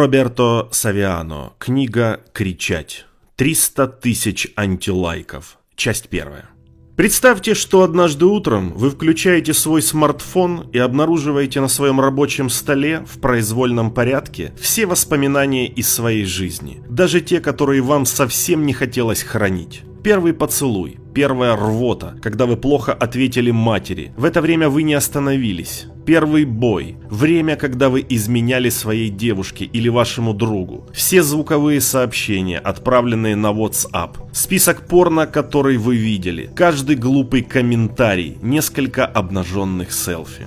Роберто Савиано. Книга «Кричать». 300 тысяч антилайков. Часть первая. Представьте, что однажды утром вы включаете свой смартфон и обнаруживаете на своем рабочем столе в произвольном порядке все воспоминания из своей жизни, даже те, которые вам совсем не хотелось хранить. Первый поцелуй, первая рвота, когда вы плохо ответили матери. В это время вы не остановились. Первый бой, время, когда вы изменяли своей девушке или вашему другу. Все звуковые сообщения, отправленные на WhatsApp. Список порно, который вы видели. Каждый глупый комментарий, несколько обнаженных селфи.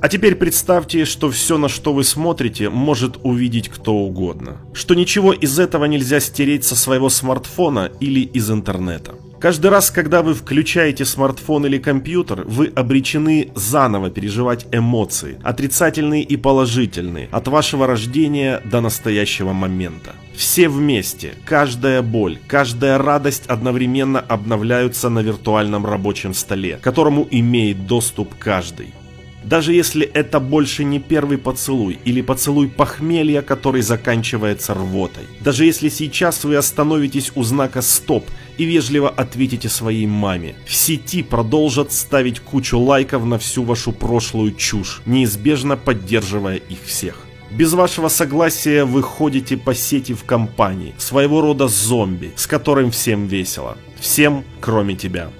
А теперь представьте, что все, на что вы смотрите, может увидеть кто угодно. Что ничего из этого нельзя стереть со своего смартфона или из интернета. Каждый раз, когда вы включаете смартфон или компьютер, вы обречены заново переживать эмоции, отрицательные и положительные, от вашего рождения до настоящего момента. Все вместе, каждая боль, каждая радость одновременно обновляются на виртуальном рабочем столе, которому имеет доступ каждый. Даже если это больше не первый поцелуй или поцелуй похмелья, который заканчивается рвотой. Даже если сейчас вы остановитесь у знака «Стоп» и вежливо ответите своей маме. В сети продолжат ставить кучу лайков на всю вашу прошлую чушь, неизбежно поддерживая их всех. Без вашего согласия вы ходите по сети в компании, своего рода зомби, с которым всем весело. Всем, кроме тебя.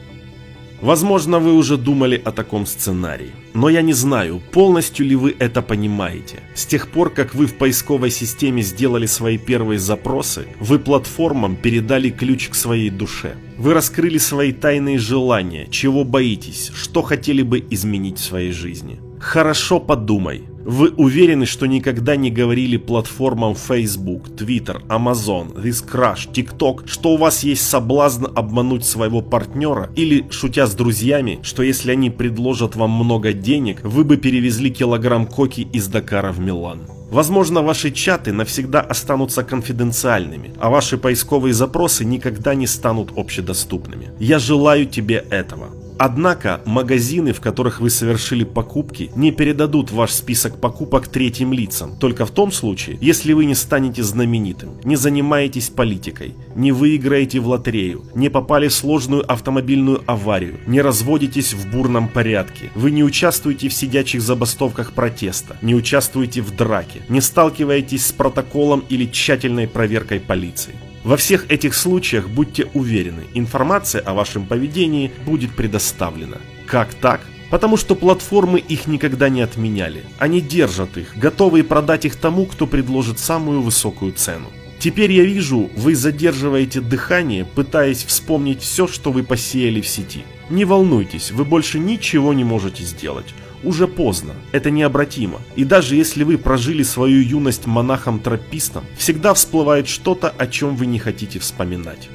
Возможно, вы уже думали о таком сценарии. Но я не знаю, полностью ли вы это понимаете. С тех пор, как вы в поисковой системе сделали свои первые запросы, вы платформам передали ключ к своей душе. Вы раскрыли свои тайные желания, чего боитесь, что хотели бы изменить в своей жизни. Хорошо подумай, вы уверены, что никогда не говорили платформам Facebook, Twitter, Amazon, ThisCrush, TikTok, что у вас есть соблазн обмануть своего партнера или, шутя с друзьями, что если они предложат вам много денег, вы бы перевезли килограмм коки из Дакара в Милан? Возможно, ваши чаты навсегда останутся конфиденциальными, а ваши поисковые запросы никогда не станут общедоступными. Я желаю тебе этого. Однако магазины, в которых вы совершили покупки, не передадут ваш список покупок третьим лицам, только в том случае, если вы не станете знаменитым, не занимаетесь политикой, не выиграете в лотерею, не попали в сложную автомобильную аварию, не разводитесь в бурном порядке, вы не участвуете в сидячих забастовках протеста, не участвуете в драке, не сталкиваетесь с протоколом или тщательной проверкой полиции. Во всех этих случаях будьте уверены, информация о вашем поведении будет предоставлена. Как так? Потому что платформы их никогда не отменяли. Они держат их, готовые продать их тому, кто предложит самую высокую цену. Теперь я вижу, вы задерживаете дыхание, пытаясь вспомнить все, что вы посеяли в сети. Не волнуйтесь, вы больше ничего не можете сделать уже поздно, это необратимо. И даже если вы прожили свою юность монахом-тропистом, всегда всплывает что-то, о чем вы не хотите вспоминать.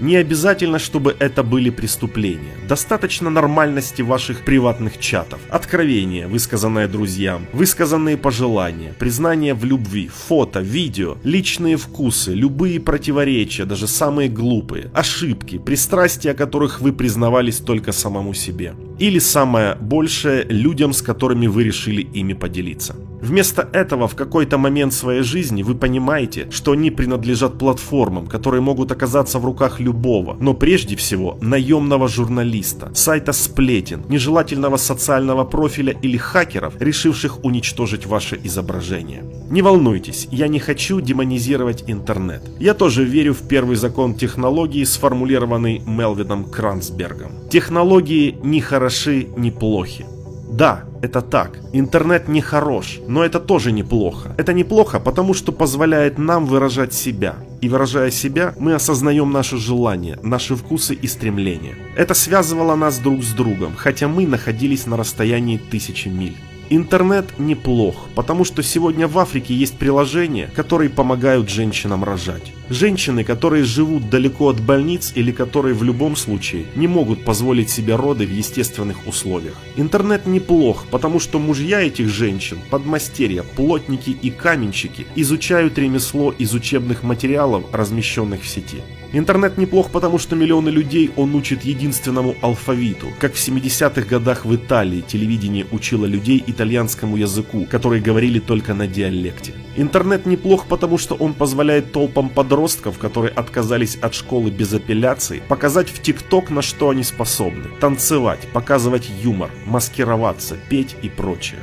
Не обязательно, чтобы это были преступления. Достаточно нормальности ваших приватных чатов, откровения, высказанные друзьям, высказанные пожелания, признания в любви, фото, видео, личные вкусы, любые противоречия, даже самые глупые, ошибки, пристрастия, которых вы признавались только самому себе. Или самое большее людям, с которыми вы решили ими поделиться. Вместо этого в какой-то момент своей жизни вы понимаете, что они принадлежат платформам, которые могут оказаться в руках любого, но прежде всего наемного журналиста, сайта сплетен, нежелательного социального профиля или хакеров, решивших уничтожить ваше изображение. Не волнуйтесь, я не хочу демонизировать интернет. Я тоже верю в первый закон технологии, сформулированный Мелвином Кранцбергом. Технологии не хороши, не плохи. Да, это так. Интернет не хорош, но это тоже неплохо. Это неплохо, потому что позволяет нам выражать себя. И выражая себя, мы осознаем наши желания, наши вкусы и стремления. Это связывало нас друг с другом, хотя мы находились на расстоянии тысячи миль. Интернет неплох, потому что сегодня в Африке есть приложения, которые помогают женщинам рожать. Женщины, которые живут далеко от больниц или которые в любом случае не могут позволить себе роды в естественных условиях. Интернет неплох, потому что мужья этих женщин, подмастерья, плотники и каменщики изучают ремесло из учебных материалов, размещенных в сети. Интернет неплох, потому что миллионы людей он учит единственному алфавиту. Как в 70-х годах в Италии телевидение учило людей итальянскому языку, которые говорили только на диалекте. Интернет неплох, потому что он позволяет толпам подростков, которые отказались от школы без апелляции, показать в ТикТок, на что они способны. Танцевать, показывать юмор, маскироваться, петь и прочее.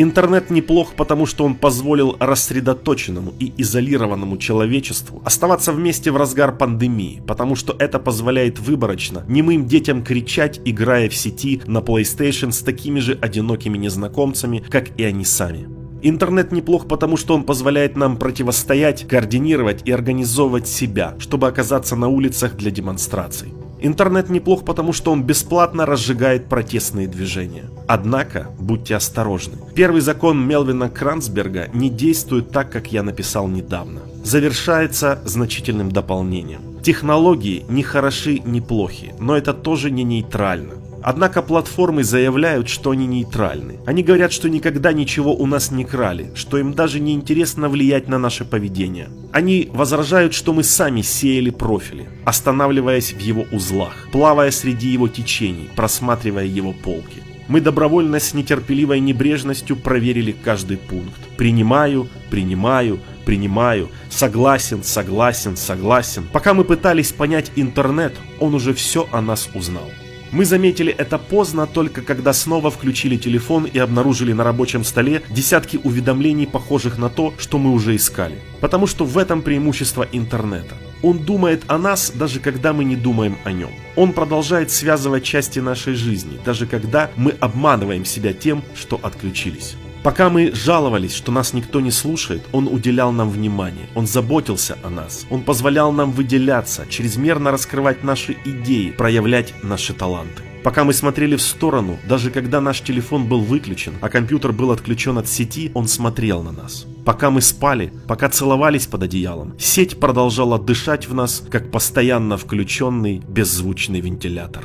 Интернет неплох, потому что он позволил рассредоточенному и изолированному человечеству оставаться вместе в разгар пандемии, потому что это позволяет выборочно немым детям кричать, играя в сети на PlayStation с такими же одинокими незнакомцами, как и они сами. Интернет неплох, потому что он позволяет нам противостоять, координировать и организовывать себя, чтобы оказаться на улицах для демонстраций. Интернет неплох, потому что он бесплатно разжигает протестные движения. Однако, будьте осторожны. Первый закон Мелвина Кранцберга не действует так, как я написал недавно. Завершается значительным дополнением. Технологии не хороши, не плохи, но это тоже не нейтрально. Однако платформы заявляют, что они нейтральны. Они говорят, что никогда ничего у нас не крали, что им даже не интересно влиять на наше поведение. Они возражают, что мы сами сеяли профили, останавливаясь в его узлах, плавая среди его течений, просматривая его полки. Мы добровольно с нетерпеливой небрежностью проверили каждый пункт. Принимаю, принимаю, принимаю, согласен, согласен, согласен. Пока мы пытались понять интернет, он уже все о нас узнал. Мы заметили это поздно, только когда снова включили телефон и обнаружили на рабочем столе десятки уведомлений, похожих на то, что мы уже искали. Потому что в этом преимущество интернета. Он думает о нас, даже когда мы не думаем о нем. Он продолжает связывать части нашей жизни, даже когда мы обманываем себя тем, что отключились. Пока мы жаловались, что нас никто не слушает, он уделял нам внимание, он заботился о нас, он позволял нам выделяться, чрезмерно раскрывать наши идеи, проявлять наши таланты. Пока мы смотрели в сторону, даже когда наш телефон был выключен, а компьютер был отключен от сети, он смотрел на нас. Пока мы спали, пока целовались под одеялом, сеть продолжала дышать в нас, как постоянно включенный беззвучный вентилятор.